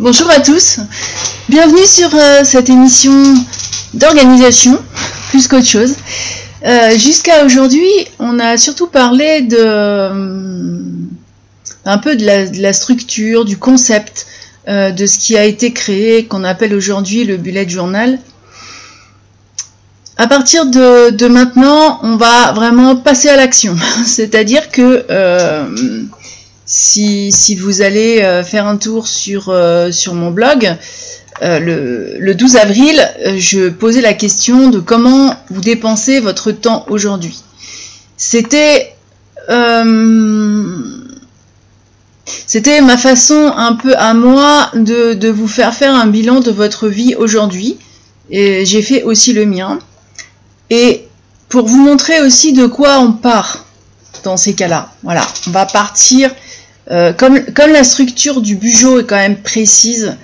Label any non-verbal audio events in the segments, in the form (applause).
Bonjour à tous, bienvenue sur euh, cette émission d'organisation, plus qu'autre chose. Euh, jusqu'à aujourd'hui, on a surtout parlé de euh, un peu de la, structure, du concept de ce qui a été créé, qu'on appelle aujourd'hui le bullet journal. À partir de, maintenant, on va vraiment passer à l'action, (laughs) c'est-à-dire que si, vous allez euh, faire un tour sur, euh, sur mon blog, euh, le, 12 avril, je posais la question de comment vous dépensez votre temps aujourd'hui. C'était c'était ma façon un peu à moi de, de, vous faire faire un bilan de votre vie aujourd'hui. Et j'ai fait aussi le mien. Et pour vous montrer aussi de quoi on part dans ces cas-là. Voilà, on va partir euh, comme, la structure du bugeot est quand même précise,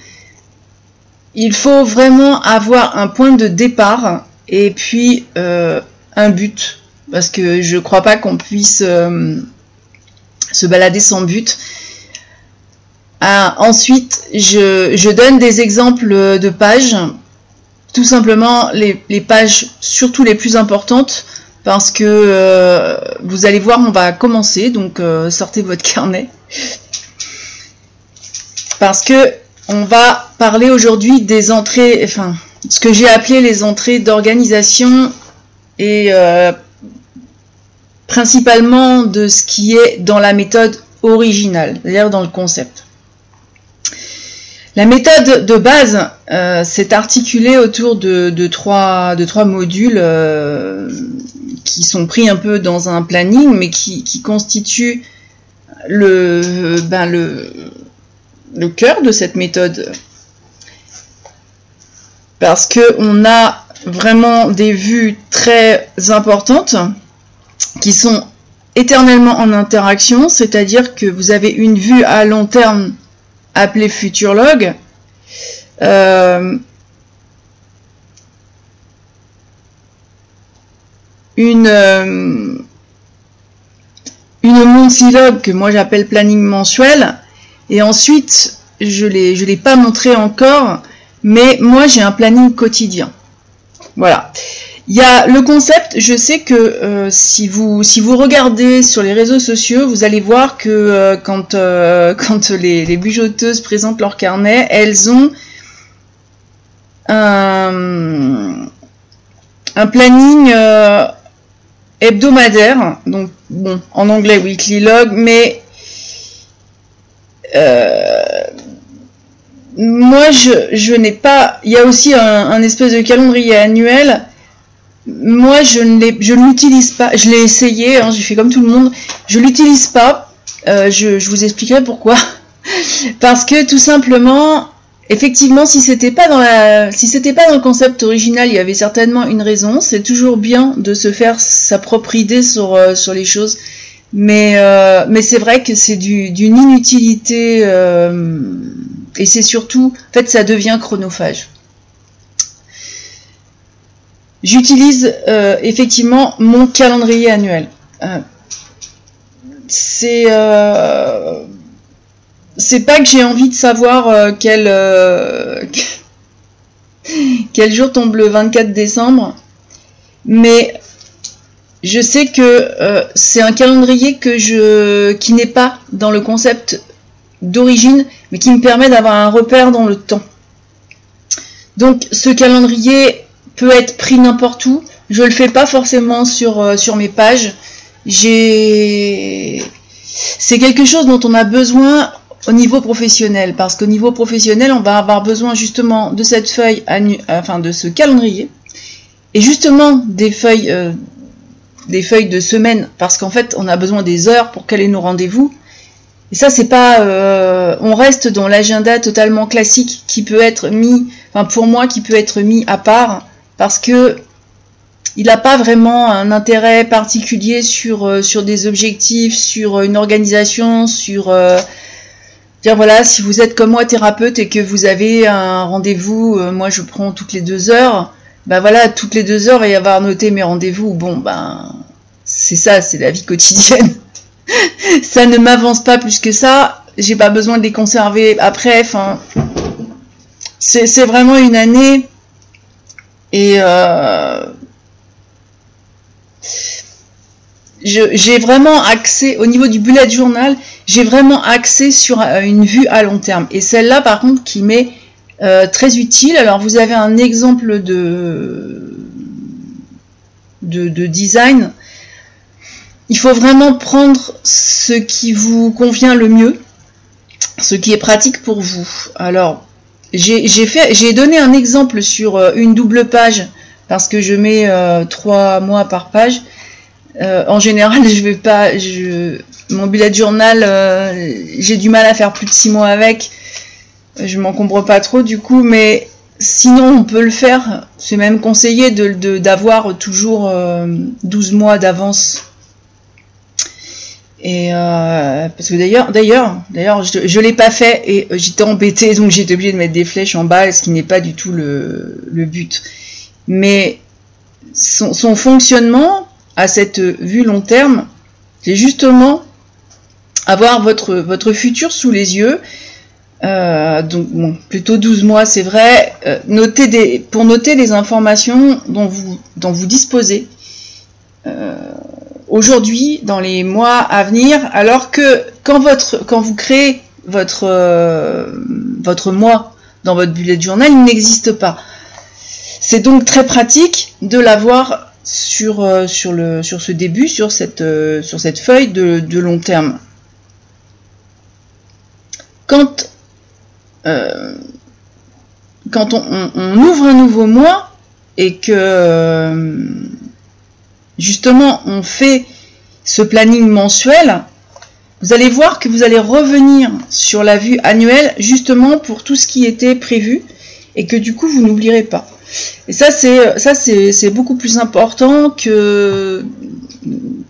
il faut vraiment avoir un point de départ et puis euh, un but. Parce que je ne crois pas qu'on puisse euh, se balader sans but. Ah, ensuite, je, donne des exemples de pages. Tout simplement les, les pages, surtout les plus importantes, parce que vous allez voir, on va commencer. Donc sortez votre (laughs) carnet parce que on va parler aujourd'hui des entrées, enfin, ce que j'ai appelé les entrées d'organisation et euh, principalement de ce qui est dans la méthode originale, c'est-à-dire dans le concept. La méthode de base euh, s'est articulée autour de, trois, modules euh, qui sont pris un peu dans un planning, mais qui, qui constituent le, ben le, le cœur de cette méthode. Parce qu'on a vraiment des vues très importantes qui sont éternellement en interaction, c'est-à-dire que vous avez une vue à long terme appelée futurologue, euh, une, euh, une que moi j'appelle planning mensuel. Et ensuite, je ne je l'ai pas montré encore, mais moi j'ai un planning quotidien. Voilà. Il y a le concept, je sais que euh, si, vous, si vous regardez sur les réseaux sociaux, vous allez voir que euh, quand, euh, (laughs) quand les, les bujoteuses présentent leur carnet, elles ont un planning hebdomadaire, donc bon, en anglais weekly log, mais euh, moi je, n'ai pas. Il y a aussi un, espèce de calendrier annuel. Moi je ne je l'utilise pas. Je l'ai essayé, hein, j'ai fait comme tout le monde. Je l'utilise pas. Euh, je, je vous expliquerai pourquoi. (laughs) Parce que tout simplement, Effectivement, si c'était pas dans la, si c'était pas dans le concept original, il y avait certainement une raison. C'est toujours bien de se faire sa propre idée sur euh, sur les choses, mais euh, mais c'est vrai que c'est d'une inutilité euh, et c'est surtout, en fait, ça devient chronophage. J'utilise effectivement mon calendrier annuel. c'est c'est pas que j'ai envie de savoir euh, quel, euh, (laughs) quel jour tombe le 24 décembre, mais je sais que euh, c'est un calendrier que je, qui n'est pas dans le concept d'origine, mais qui me permet d'avoir un repère dans le temps. Donc ce calendrier peut être pris n'importe où. Je le fais pas forcément sur, sur mes pages. J'ai c'est quelque chose dont on a besoin au niveau professionnel, parce qu'au niveau professionnel, on va avoir besoin justement de cette feuille, enfin de ce calendrier, et justement des feuilles, euh, des feuilles de semaine, parce qu'en fait, on a besoin des heures pour caler nos rendez-vous. Et ça, c'est pas, euh, on reste dans l'agenda totalement classique qui peut être mis, enfin pour moi, qui peut être mis à part, parce que il n'a pas vraiment un intérêt particulier sur, euh, sur des objectifs, sur une organisation, sur voilà, si vous êtes comme moi thérapeute et que vous avez un rendez-vous, euh, moi je prends toutes les deux heures, ben voilà, toutes les deux heures et avoir noté mes rendez-vous, bon ben c'est ça, c'est la vie quotidienne. (laughs) ça ne m'avance pas plus que ça, j'ai pas besoin de les conserver après, enfin c'est vraiment une année. Et euh, j'ai vraiment accès au niveau du bullet journal, j'ai vraiment accès sur euh, une vue à long terme. Et celle-là, par contre, qui m'est euh, très utile. Alors, vous avez un exemple de, de, de, design. Il faut vraiment prendre ce qui vous convient le mieux, ce qui est pratique pour vous. Alors, j'ai donné un exemple sur euh, une double page parce que je mets trois mois par page. En général, (laughs) je vais pas. Je, mon bullet journal, j'ai du mal à faire plus de six mois avec. Je m'encombre pas trop du coup, mais sinon on peut le faire. C'est même conseillé d'avoir toujours 12 mois d'avance et euh, parce que d'ailleurs, d'ailleurs, d'ailleurs, je, je l'ai pas fait et j'étais embêtée, donc j'étais obligée de mettre des flèches en bas, ce qui n'est pas du tout le, but. Mais son, fonctionnement à cette vue long terme, c'est justement avoir votre, votre futur sous les yeux. Euh, donc bon, plutôt 12 mois, c'est vrai. Euh, des, pour noter les informations dont vous, dont vous disposez. Euh, aujourd'hui, dans les mois à venir, alors que quand, votre, quand vous créez votre, euh, votre mois dans votre bullet journal, il n'existe pas. C'est donc très pratique de l'avoir sur, sur, le, sur ce début, sur cette, sur cette feuille de, long terme. Quand, quand on, ouvre un nouveau mois et que justement on fait ce planning mensuel, vous allez voir que vous allez revenir sur la vue annuelle justement pour tout ce qui était prévu et que du coup vous n'oublierez pas. Et ça c'est ça c'est beaucoup plus important que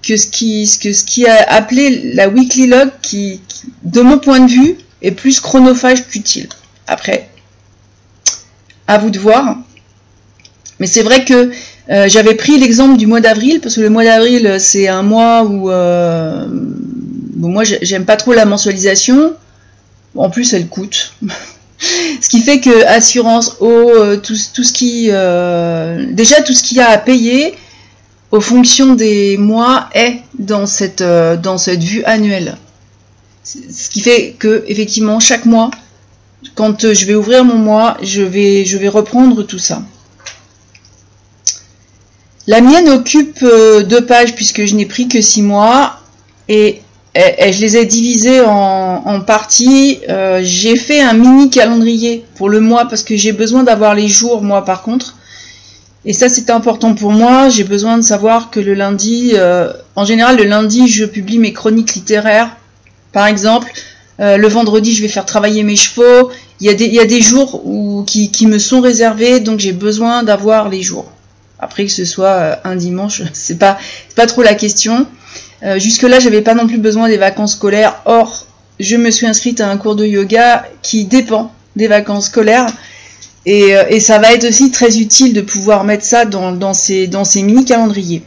que ce qui que ce qui a appelé la weekly log qui, de mon point de vue est plus chronophage qu'utile. Après à vous de voir. Mais c'est vrai que euh, j'avais pris l'exemple du mois d'avril, parce que le mois d'avril, c'est un mois où... Euh, moi, j'aime pas trop la mensualisation. En plus, elle coûte. (laughs) ce qui fait que assurance eau, euh, tout, tout, ce qui... déjà, tout ce qu'il y a à payer aux fonctions des mois est dans cette, dans cette vue annuelle. Ce qui fait que, effectivement, chaque mois, quand je vais ouvrir mon mois, je vais, reprendre tout ça. La mienne occupe euh, deux pages puisque je n'ai pris que six mois et, je les ai divisées en, parties. Euh, j'ai fait un mini calendrier pour le mois parce que j'ai besoin d'avoir les jours, moi par contre. Et ça c'est important pour moi. J'ai besoin de savoir que le lundi, euh, en général le lundi, je publie mes chroniques littéraires. Par exemple, le vendredi, je vais faire travailler mes chevaux. Il y a des, jours qui, me sont réservés, donc j'ai besoin d'avoir les jours. Après que ce soit euh, un dimanche, (laughs) c'est pas, pas trop la question. Euh, Jusque-là, j'avais pas non plus besoin des vacances scolaires. Or, je me suis inscrite à un cours de yoga qui dépend des vacances scolaires. Et, euh, ça va être aussi très utile de pouvoir mettre ça dans, ces, dans ces mini calendriers.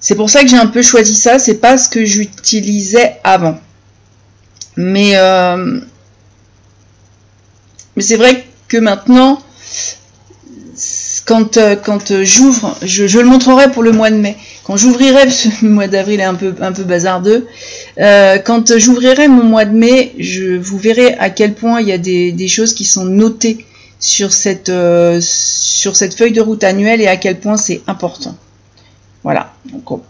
C'est pour ça que j'ai un peu choisi ça. C'est pas ce que j'utilisais avant. Mais, euh, mais c'est vrai que maintenant, quand, euh, quand j'ouvre, je, le montrerai pour le mois de mai, quand j'ouvrirai, le mois d'avril est un peu, un peu bazardeux, euh, quand j'ouvrirai mon mois de mai, je, vous verrez à quel point il y a des, choses qui sont notées sur cette, sur cette feuille de route annuelle et à quel point c'est important. Voilà. Donc,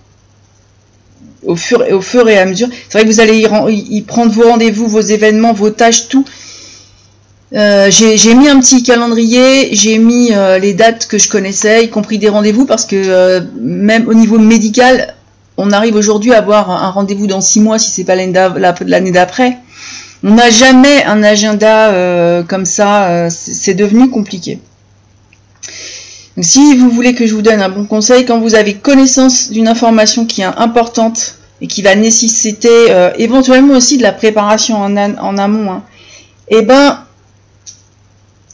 au, fur, au fur et à mesure, c'est vrai que vous allez y, y prendre vos rendez-vous, vos événements, vos tâches, tout euh, j'ai mis un petit calendrier, j'ai mis euh, les dates que je connaissais, y compris des rendez-vous, parce que euh, même au niveau médical, on arrive aujourd'hui à avoir un rendez-vous dans six mois si c'est pas l'année d'après. On n'a jamais un agenda comme ça, c'est devenu compliqué. Si vous voulez que je vous donne un bon conseil, quand vous avez connaissance d'une information qui est importante et qui va nécessiter éventuellement aussi de la préparation en, amont, hein, eh ben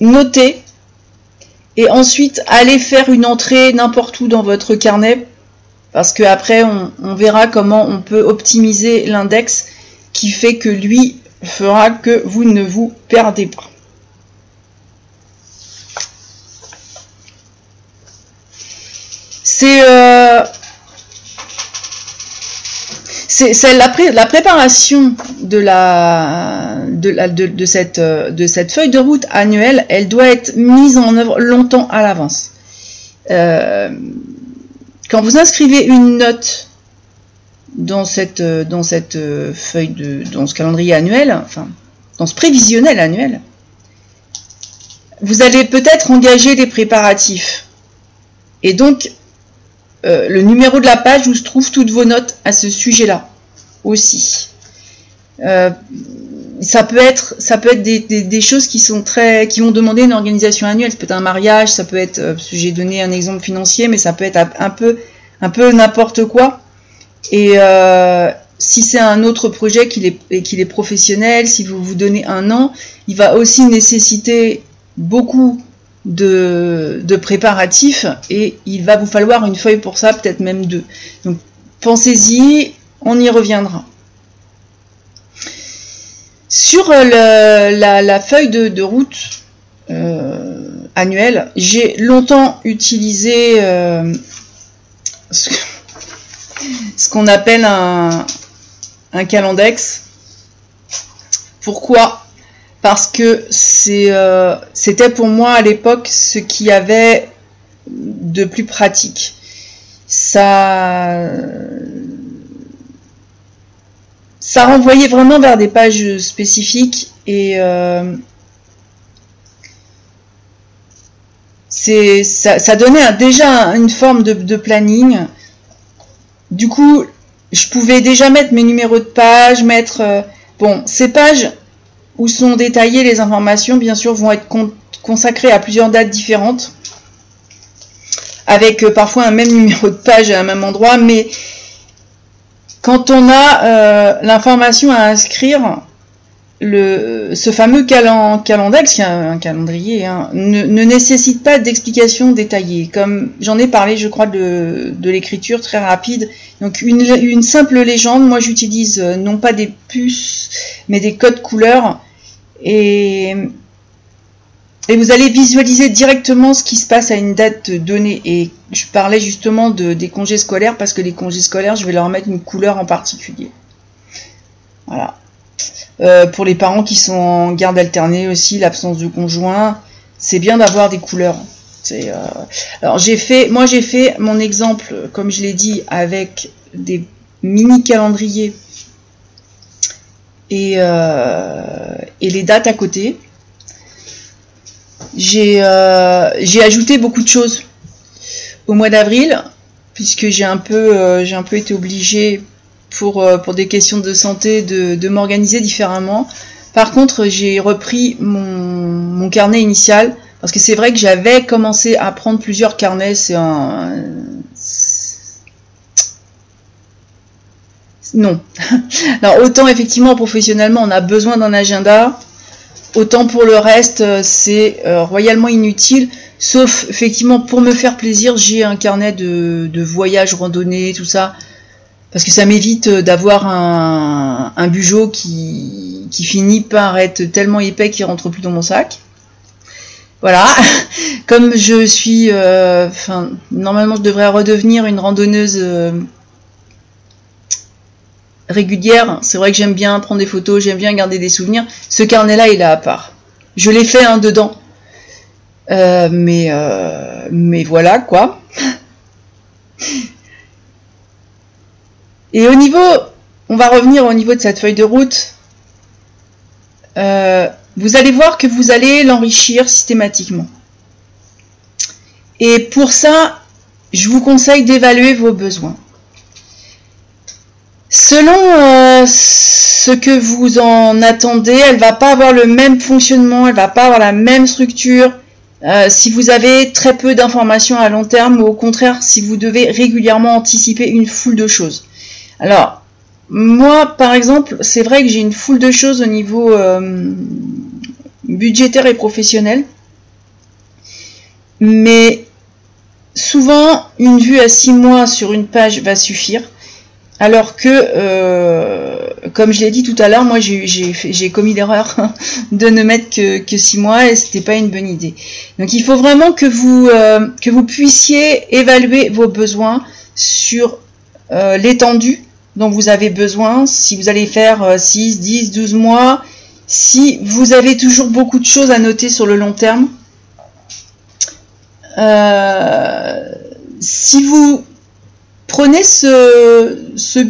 notez et ensuite allez faire une entrée n'importe où dans votre carnet parce que après on, verra comment on peut optimiser l'index qui fait que lui fera que vous ne vous perdez pas. C'est c'est la, préparation de, cette, feuille de route annuelle, elle doit être mise en œuvre longtemps à l'avance. Euh, quand vous inscrivez une note dans de, dans ce calendrier annuel, enfin, dans ce prévisionnel annuel, vous allez peut-être engager des préparatifs. Et donc, euh, le numéro de la page où se trouvent toutes vos notes à ce sujet-là aussi. Euh, ça peut être, des, choses qui sont très, qui vont demander une organisation annuelle. Ça peut être un mariage, ça peut être, euh, j'ai donné un exemple financier, mais ça peut être un peu, n'importe quoi. Et si c'est un autre projet qui est, qu'il est professionnel, si vous vous donnez un an, il va aussi nécessiter beaucoup de, préparatifs et il va vous falloir une feuille pour ça, peut-être même deux. Donc pensez-y, on y reviendra. Sur la, feuille de, route euh, annuelle, j'ai longtemps utilisé euh, ce, qu'on appelle un, un calendex. Pourquoi? Parce que euh, c'était pour moi à l'époque ce qui avait de plus pratique. Ça, ça renvoyait vraiment vers des pages spécifiques et euh, ça, donnait déjà une forme de, planning. Du coup, je pouvais déjà mettre mes numéros de page, mettre euh, bon ces pages où sont détaillées les informations, bien sûr, vont être consacrées à plusieurs dates différentes, avec euh, parfois un même (laughs) numéro de page à un même endroit, mais quand on a euh, l'information à inscrire, ce fameux calendex, qui est un, calendrier, hein, ne, nécessite pas d'explication détaillée. Comme j'en ai parlé, je crois, de, l'écriture très rapide. Donc une, une simple légende, moi j'utilise euh, non pas des puces, mais des codes couleurs et, vous allez visualiser directement ce qui se passe à une date donnée. Et je parlais justement de, des congés scolaires parce que les congés scolaires, je vais leur mettre une couleur en particulier. Voilà. Euh, pour les parents qui sont en garde alternée aussi, l'absence de conjoint, c'est bien d'avoir des couleurs. Euh, alors j'ai fait, moi j'ai fait mon exemple, comme je l'ai dit, avec des mini calendriers euh, et, les dates à côté. Euh, j'ai ajouté beaucoup de choses au mois d'avril, puisque j'ai un, peu, euh, un peu été obligée pour, des questions de santé de, m'organiser différemment. Par contre, j'ai repris mon, carnet initial, parce que c'est vrai que j'avais commencé à prendre plusieurs carnets, non. (laughs) Alors autant effectivement professionnellement on a besoin d'un agenda, autant pour le reste euh, c'est euh, royalement inutile. Sauf effectivement pour me faire plaisir, j'ai un carnet de, voyage, randonnée, tout ça. Parce que ça m'évite d'avoir un, un bugeot qui, finit par être tellement épais qu'il rentre plus dans mon sac. Voilà. (laughs) Comme je suis, euh, enfin, normalement je devrais redevenir une randonneuse régulière. C'est vrai que j'aime bien prendre des photos, j'aime bien garder des souvenirs. Ce carnet-là, il est à part. Je l'ai fait un dedans. Euh, mais, euh, mais voilà quoi. Et au niveau, on va revenir au niveau de cette feuille de route. Euh, vous allez voir que vous allez l'enrichir systématiquement. Et pour ça, je vous conseille d'évaluer vos besoins. Selon euh, ce que vous en attendez, elle va pas avoir le même fonctionnement, elle va pas avoir la même structure. Euh, si vous avez très peu d'informations à long terme ou au contraire si vous devez régulièrement anticiper une foule de choses. Alors, moi par exemple, c'est vrai que j'ai une foule de choses au niveau euh, budgétaire et professionnel. Mais souvent, une vue à six mois sur une page va suffire. Alors que, euh, comme je l'ai dit tout à l'heure, moi j'ai commis l'erreur (laughs) de ne mettre que, que 6 mois et c'était pas une bonne idée. Donc il faut vraiment que vous, euh, puissiez évaluer vos besoins sur euh, l'étendue dont vous avez besoin, si vous allez faire 6, 10, 12 mois, si vous avez toujours beaucoup de choses à noter sur le long terme. si vous prenez ce, ce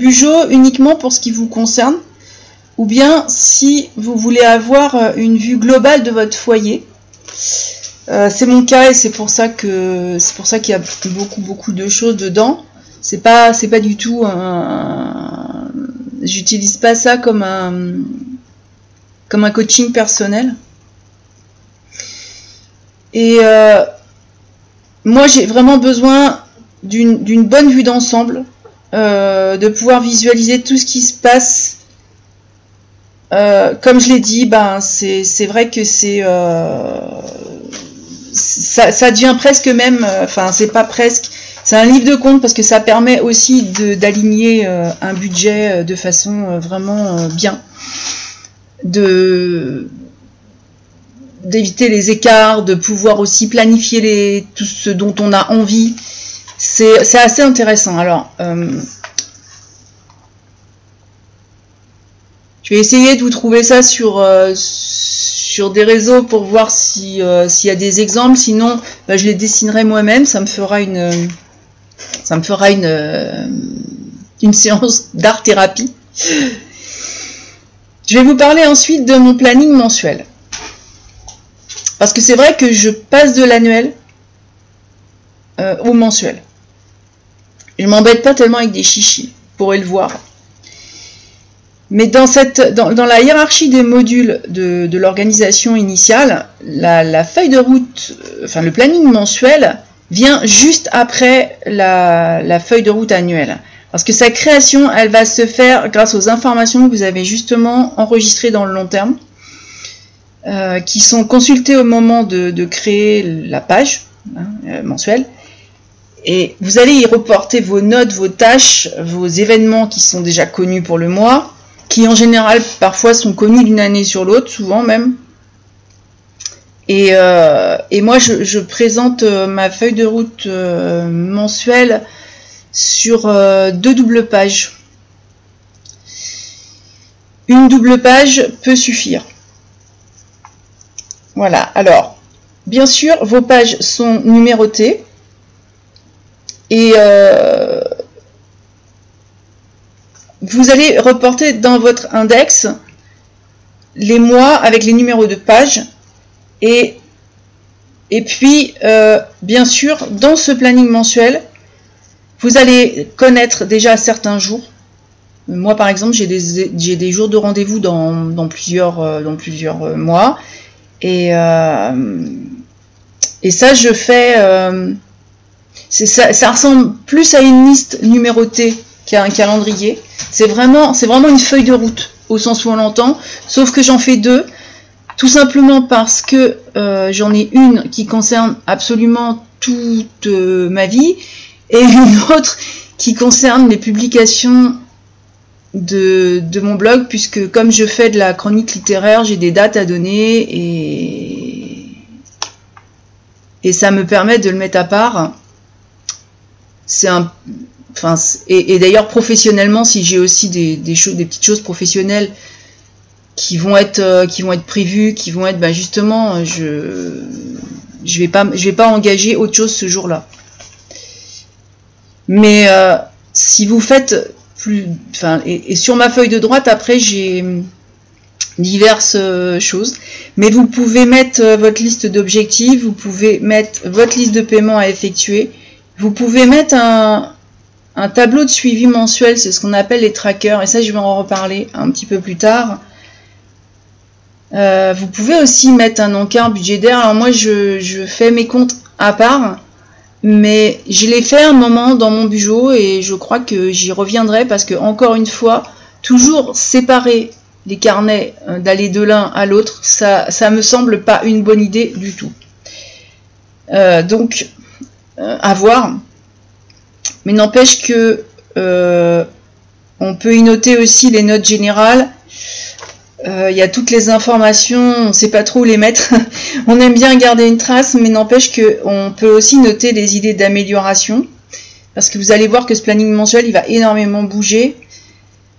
uniquement pour ce qui vous concerne, ou bien si vous voulez avoir euh, une vue globale de votre foyer. Euh, c'est mon cas et c'est pour ça que c'est pour ça qu'il y a beaucoup beaucoup de choses dedans. C'est pas c'est pas du tout j'utilise pas ça comme un comme un coaching personnel. Et euh, moi j'ai vraiment besoin d'une bonne vue d'ensemble, euh, de pouvoir visualiser tout ce qui se passe. Euh, comme je l'ai dit, ben, c'est vrai que c'est euh, ça, devient presque même, enfin c'est pas presque, c'est un livre de compte parce que ça permet aussi d'aligner un budget de façon vraiment bien, de d'éviter les écarts, de pouvoir aussi planifier les, tout ce dont on a envie, c'est assez intéressant. Alors, euh, je vais essayer de vous trouver ça sur, euh, des réseaux pour voir euh, s'il y a des exemples. Sinon, bah, je les dessinerai moi-même. Ça me fera une, ça me fera une, une séance d'art-thérapie. Je vais vous parler ensuite de mon planning mensuel. Parce que c'est vrai que je passe de l'annuel au mensuel. Je m'embête pas tellement avec des chichis, pour le voir. Mais dans, cette, dans, la hiérarchie des modules de, l'organisation initiale, la, feuille de route, euh, enfin le planning mensuel, vient juste après la, feuille de route annuelle. Parce que sa création, elle va se faire grâce aux informations que vous avez justement enregistrées dans le long terme, euh, qui sont consultées au moment de, créer la page hein, euh, mensuelle, et vous allez y reporter vos notes, vos tâches, vos événements qui sont déjà connus pour le mois, qui en général parfois sont connus d'une année sur l'autre, souvent même. Et, euh, moi, je, présente euh, ma feuille de route euh, mensuelle sur deux doubles pages. Une double page peut suffire. Voilà, alors, bien sûr, vos pages sont numérotées. Et euh, vous allez reporter dans votre index les mois avec les numéros de page. Et, et puis, euh, bien sûr, dans ce planning mensuel, vous allez connaître déjà certains jours. Moi, par exemple, j'ai des, des, jours de rendez-vous dans, plusieurs, euh, dans plusieurs mois. Et, et ça, je fais ça, ressemble plus à une liste numérotée qu'à un calendrier. C'est vraiment, vraiment une feuille de route au sens où on l'entend, sauf que j'en fais deux, tout simplement parce que euh, j'en ai une qui concerne absolument toute euh, ma vie et (laughs) une autre qui concerne les publications de, mon blog, puisque comme je fais de la chronique littéraire, j'ai des dates à donner et ça me permet de le mettre à part c'est un enfin et, d'ailleurs professionnellement si j'ai aussi des, des choses des petites choses professionnelles qui vont être euh, qui vont être prévues qui vont être bah, justement je je vais pas je vais pas engager autre chose ce jour-là. Mais euh, si vous faites plus enfin et, sur ma feuille de droite après j'ai diverses euh, choses. Mais vous pouvez mettre votre liste d'objectifs vous pouvez mettre votre liste de paiement à effectuer vous pouvez mettre un, tableau de suivi mensuel, c'est ce qu'on appelle les trackers, et ça je vais en reparler un petit peu plus tard. Euh, vous pouvez aussi mettre un encart budgétaire. Alors moi je, fais mes comptes à part, mais je les fais un moment dans mon bureau et je crois que j'y reviendrai parce que encore une fois, toujours séparer les carnets euh, d'aller de l'un à l'autre, ça, ça me semble pas une bonne idée du tout. Euh, donc à voir. Mais n'empêche que euh, On peut y noter aussi les notes générales. Euh, il y a toutes les informations, on ne sait pas trop où les mettre. (laughs) on aime bien garder une trace, mais n'empêche qu'on peut aussi noter les idées d'amélioration. Parce que vous allez voir que ce planning mensuel, il va énormément bouger.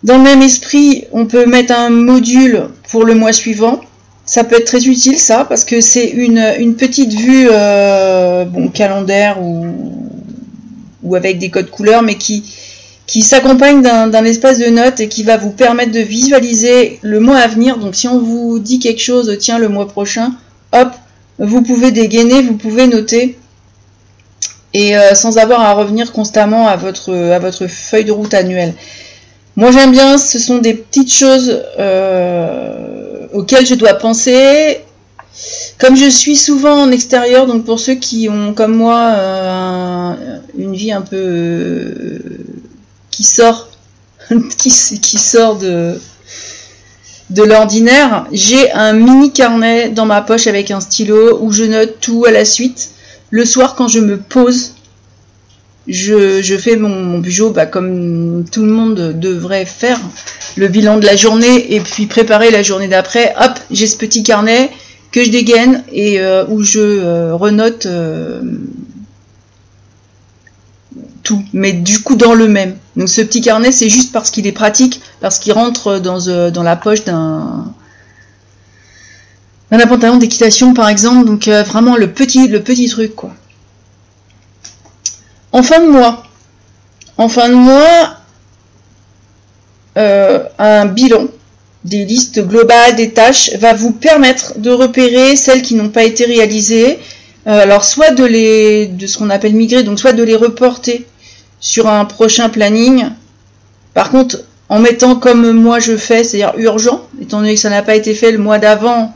Dans le même esprit, on peut mettre un module pour le mois suivant. Ça peut être très utile ça, parce que c'est une, petite vue euh, bon, calendaire ou, ou avec des codes couleurs, mais qui, qui s'accompagne d'un espace de notes et qui va vous permettre de visualiser le mois à venir. Donc si on vous dit quelque chose, tiens le mois prochain, hop, vous pouvez dégainer, vous pouvez noter et euh, sans avoir à revenir constamment à votre, à votre feuille de route annuelle. Moi j'aime bien, ce sont des petites choses euh, auxquelles je dois penser. Comme je suis souvent en extérieur, donc pour ceux qui ont comme moi euh, une vie un peu qui sort, (laughs) qui, qui sort de l'ordinaire, j'ai un mini carnet dans ma poche avec un stylo où je note tout à la suite. Le soir, quand je me pose, je, fais mon, mon bah, comme tout le monde devrait faire, le bilan de la journée et puis préparer la journée d'après. Hop, j'ai ce petit carnet que je dégaine et euh, où je euh, renote euh, tout, mais du coup dans le même. Donc ce petit carnet, c'est juste parce qu'il est pratique, parce qu'il rentre dans, euh, dans, la poche d'un d'un pantalon d'équitation par exemple. Donc euh, vraiment le petit, le petit truc quoi. En fin de mois, en fin de mois, euh, un bilan des listes globales des tâches va vous permettre de repérer celles qui n'ont pas été réalisées. alors soit de les, de ce qu'on appelle migrer, donc soit de les reporter sur un prochain planning. Par contre, en mettant comme moi je fais, c'est-à-dire urgent, étant donné que ça n'a pas été fait le mois d'avant,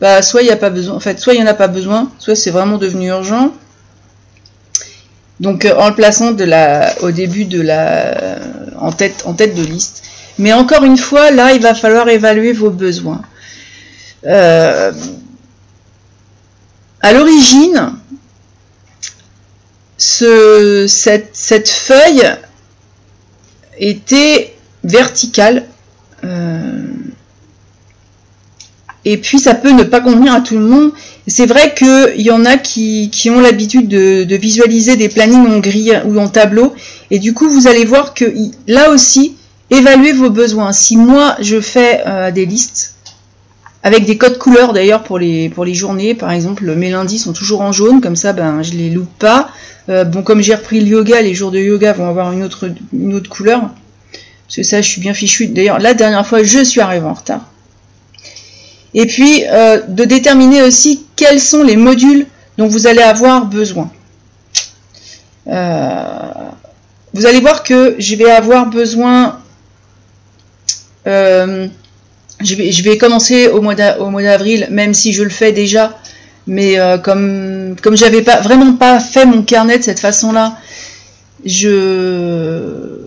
bah soit il n'y a pas besoin, en fait, soit il n'y en a pas besoin, soit c'est vraiment devenu urgent. Donc euh, en le plaçant de la, au début de la, en tête, en tête de liste. Mais encore une fois, là, il va falloir évaluer vos besoins. Euh, à l'origine, ce, cette, feuille était verticale. Euh, et puis ça peut ne pas convenir à tout le monde. C'est vrai qu'il y en a qui, ont l'habitude de, visualiser des plannings en grille ou en tableau. Et du coup, vous allez voir que là aussi, évaluez vos besoins. Si moi, je fais euh, des listes, avec des codes couleurs d'ailleurs pour les, journées, par exemple, mes lundis sont toujours en jaune, comme ça ben, je les loupe pas. Euh, bon, comme j'ai repris le yoga, les jours de yoga vont avoir une autre, une autre couleur. Parce que ça, je suis bien fichu. D'ailleurs, la dernière fois, je suis arrivé en retard. Et puis, euh, de déterminer aussi quels sont les modules dont vous allez avoir besoin. Euh, vous allez voir que je vais avoir besoin... je, vais, je vais commencer au mois d'avril, même si je le fais déjà mais euh, comme comme j'avais pas vraiment pas fait mon carnet de cette façon-là, je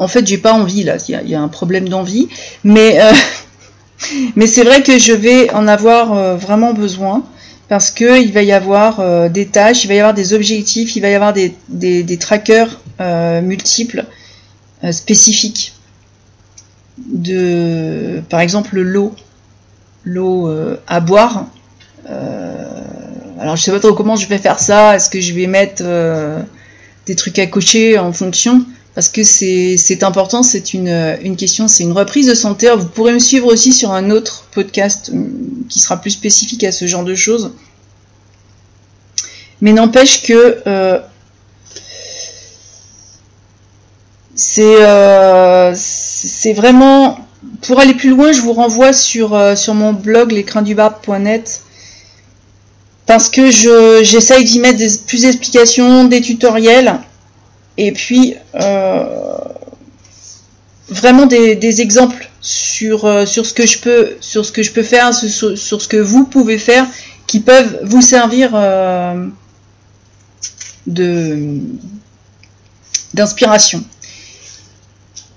en fait j'ai pas envie là. Il y, a, un problème d'envie, mais euh, (laughs) mais c'est vrai que je vais en avoir euh, vraiment besoin parce que il va y avoir des tâches, il va y avoir des objectifs, il va y avoir des, trackers multiples spécifiques de par exemple l'eau l'eau euh, à boire. Euh, alors je sais pas trop comment je vais faire ça. Est-ce que je vais mettre euh, des trucs à cocher en fonction? Parce que c'est important, c'est une, question, c'est une reprise de santé. vous pourrez me suivre aussi sur un autre podcast qui sera plus spécifique à ce genre de choses. Mais n'empêche que euh, c'est vraiment pour aller plus loin, je vous renvoie sur, euh, sur mon blog lescraindubarbe.net parce que j'essaye d'y mettre des, plus d'explications, des tutoriels et puis euh, vraiment des, exemples sur, euh, sur, ce que je peux, sur ce que je peux faire, sur, ce que vous pouvez faire qui peuvent vous servir de d'inspiration.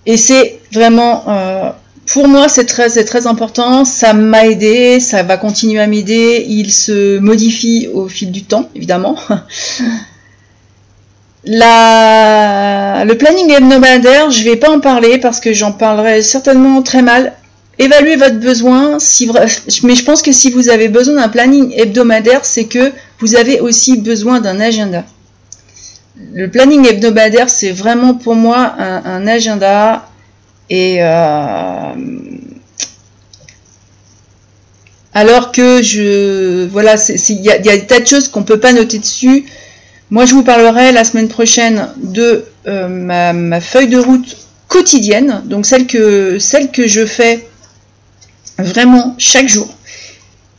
Et c'est vraiment pour moi, c'est très, très important. Ça m'a aidé, ça va continuer à m'aider. Il se modifie au fil du temps, évidemment. (laughs) le planning hebdomadaire, je ne vais pas en parler parce que j'en parlerai certainement très mal. Évaluez votre besoin, mais je pense que si vous avez besoin d'un planning hebdomadaire, c'est que vous avez aussi besoin d'un agenda. Le planning hebdomadaire, c'est vraiment pour moi un, agenda et euh, alors que je voilà, il y, a des tas de choses qu'on peut pas noter dessus. Moi, je vous parlerai la semaine prochaine de euh, ma, feuille de route quotidienne, donc celle que, celle que je fais vraiment chaque jour.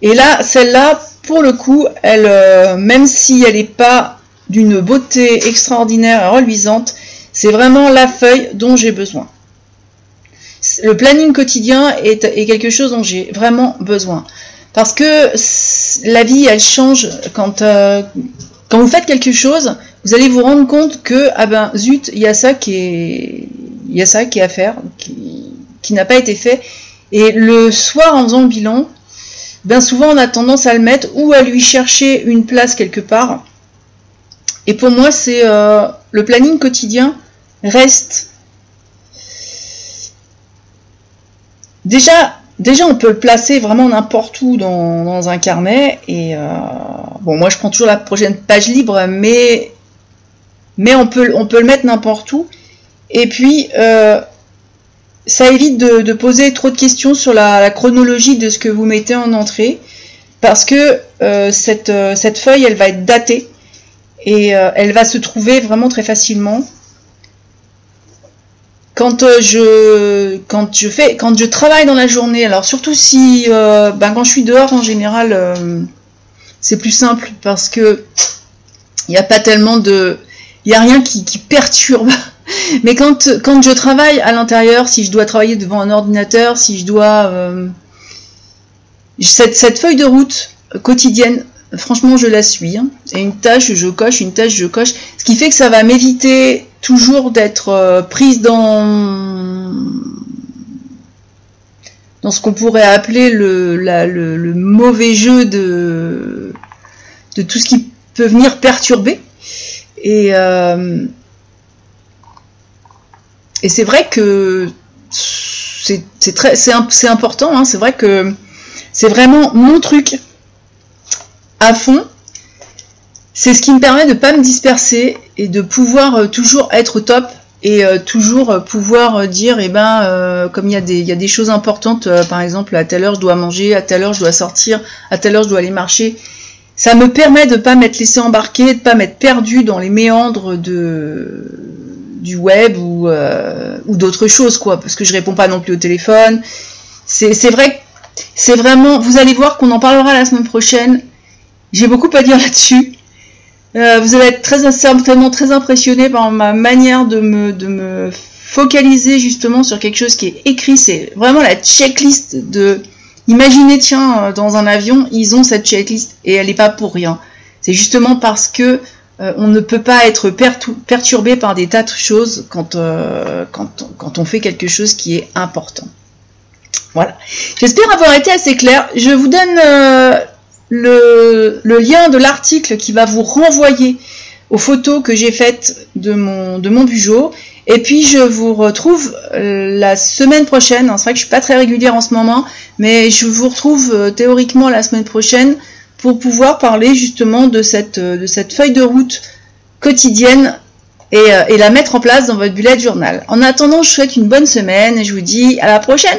Et là, celle-là, pour le coup, elle, euh, même si elle n'est pas d'une beauté extraordinaire et reluisante, c'est vraiment la feuille dont j'ai besoin. Le planning quotidien est, quelque chose dont j'ai vraiment besoin. Parce que la vie, elle change quand, euh, quand vous faites quelque chose, vous allez vous rendre compte que, ah ben, zut, il y a ça qui est, il y a ça qui est à faire, qui, qui n'a pas été fait. Et le soir, en faisant le bilan, ben souvent on a tendance à le mettre ou à lui chercher une place quelque part. Et pour moi, c'est euh, le planning quotidien reste. Déjà, déjà on peut le placer vraiment n'importe où dans, un carnet. Et euh, bon, moi je prends toujours la prochaine page libre, mais on peut le mettre n'importe où. Et puis euh, ça évite de, poser trop de questions sur la, chronologie de ce que vous mettez en entrée, parce que euh, cette, feuille, elle va être datée et elle va se trouver vraiment très facilement. Quand je quand je fais quand je travaille dans la journée, alors surtout si ben, quand je suis dehors en général, c'est plus simple parce que il n'y a pas tellement de il n'y a rien qui, perturbe (laughs) mais quand, quand je travaille à l'intérieur, si je dois travailler devant un ordinateur, si je dois... Euh, cette, cette, feuille de route quotidienne, franchement, je la suis. Hein. C'est une tâche, je coche, une tâche, je coche. Ce qui fait que ça va m'éviter toujours d'être euh, prise dans dans ce qu'on pourrait appeler le, le, mauvais jeu de, de tout ce qui peut venir perturber. Et, euh, et c'est vrai que c'est très c'est important, hein. c'est vrai que c'est vraiment mon truc à fond. C'est ce qui me permet de ne pas me disperser et de pouvoir euh, toujours être au top et euh, toujours euh, pouvoir dire, eh ben, comme il y, a des, y a des choses importantes, par exemple, à telle heure je dois manger, à telle heure je dois sortir, à telle heure je dois aller marcher, ça me permet de ne pas m'être laissé embarquer, de ne pas m'être perdu dans les méandres de, du web ou, ou d'autres choses, quoi, parce que je réponds pas non plus au téléphone. C'est vrai, c'est vraiment, vous allez voir qu'on en parlera la semaine prochaine. J'ai beaucoup à dire là-dessus. Euh, vous allez être très certainement très impressionné par ma manière de me, de me focaliser justement sur quelque chose qui est écrit. C'est vraiment la checklist de. Imaginez, tiens, dans un avion, ils ont cette checklist et elle n'est pas pour rien. C'est justement parce que euh, on ne peut pas être perturbé par des tas de choses quand, euh, quand, on fait quelque chose qui est important. Voilà. J'espère avoir été assez clair. Je vous donne euh, le, lien de l'article qui va vous renvoyer aux photos que j'ai faites de mon, de. Et puis je vous retrouve la semaine prochaine. C'est vrai que je suis pas très régulière en ce moment, mais je vous retrouve théoriquement la semaine prochaine pour pouvoir parler justement de cette, euh, feuille de route quotidienne et, euh, et la mettre en place dans votre bullet journal. En attendant, je vous souhaite une bonne semaine et je vous dis à la prochaine